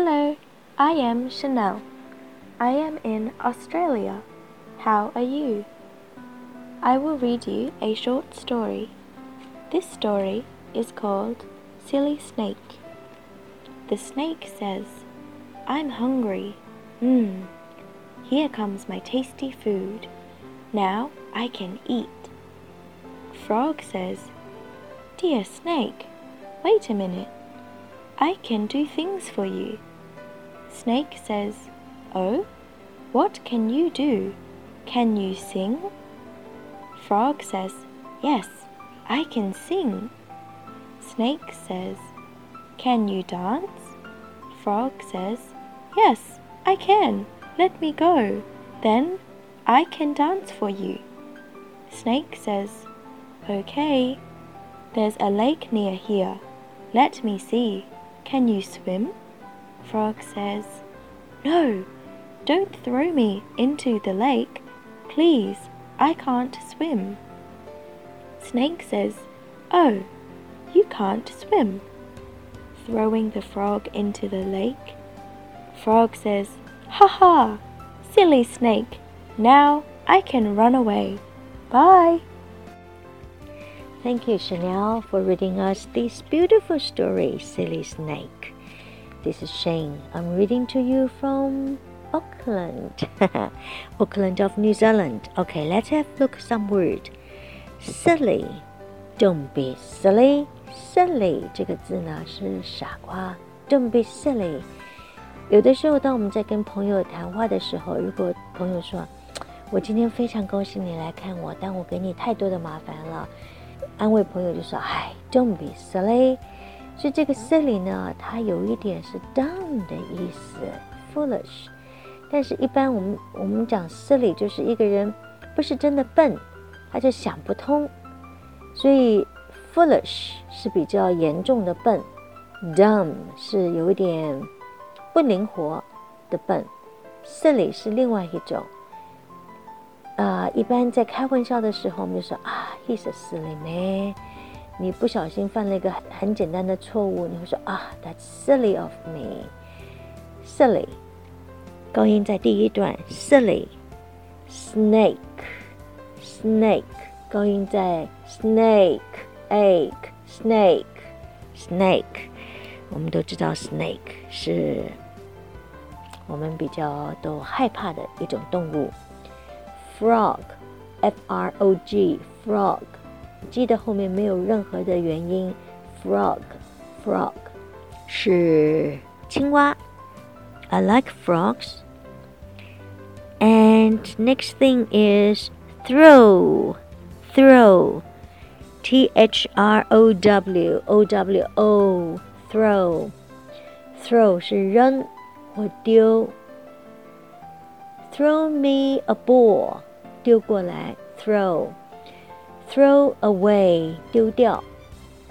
Hello, I am Chanel. I am in Australia. How are you? I will read you a short story. This story is called Silly Snake. The snake says, I'm hungry. Mmm, here comes my tasty food. Now I can eat. Frog says, Dear snake, wait a minute. I can do things for you. Snake says, Oh, what can you do? Can you sing? Frog says, Yes, I can sing. Snake says, Can you dance? Frog says, Yes, I can. Let me go. Then I can dance for you. Snake says, Okay. There's a lake near here. Let me see. Can you swim? Frog says, No, don't throw me into the lake. Please, I can't swim. Snake says, Oh, you can't swim. Throwing the frog into the lake. Frog says, Ha ha, silly snake. Now I can run away. Bye. Thank you, Chanel, for reading us this beautiful story, Silly Snake. This is Shane. I'm reading to you from Auckland, Auckland of New Zealand. Okay, let's have a look some word. Silly. Don't be silly. Silly 这个字呢是傻瓜。Don't be silly。有的时候，当我们在跟朋友谈话的时候，如果朋友说：“我今天非常高兴你来看我，但我给你太多的麻烦了。”安慰朋友就说：“哎，Don't be silly。”所以这个 silly 呢，它有一点是 dumb 的意思，foolish。但是，一般我们我们讲 silly 就是一个人不是真的笨，他就想不通。所以 foolish 是比较严重的笨，dumb 是有一点不灵活的笨，silly 是另外一种。啊，一般在开玩笑的时候，我们就说啊，He's a silly man。你不小心犯了一个很简单的错误，你会说啊，That's silly of me。silly，高音在第一段，silly。snake，snake，高音在 snake，egg，snake，snake。我们都知道 snake 是我们比较都害怕的一种动物。frog frog g, frog，记得后面没有任何的元音，frog, frog 是青蛙。I like frogs. And next thing is throw, throw, T H R O W O W O, throw, throw 是扔或丢。Throw me a ball. 丢过来 ，throw，throw away，丢掉，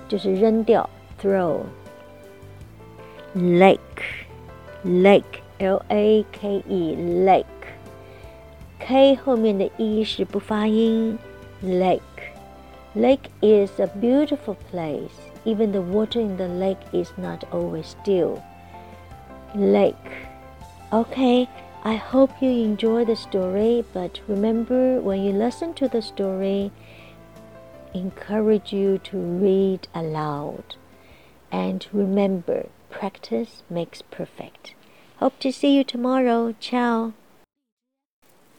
就是扔掉，throw。lake，lake，l a k e，lake，k 后面的 e 是不发音，lake。Lake is a beautiful place. Even the water in the lake is not always still. Lake. Okay. I hope you enjoy the story, but remember when you listen to the story, encourage you to read aloud. And remember, practice makes perfect. Hope to see you tomorrow. Ciao.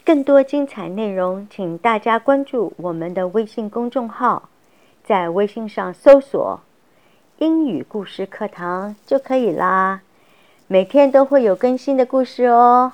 更多精彩内容，请大家关注我们的微信公众号，在微信上搜索“英语故事课堂”就可以啦。每天都会有更新的故事哦。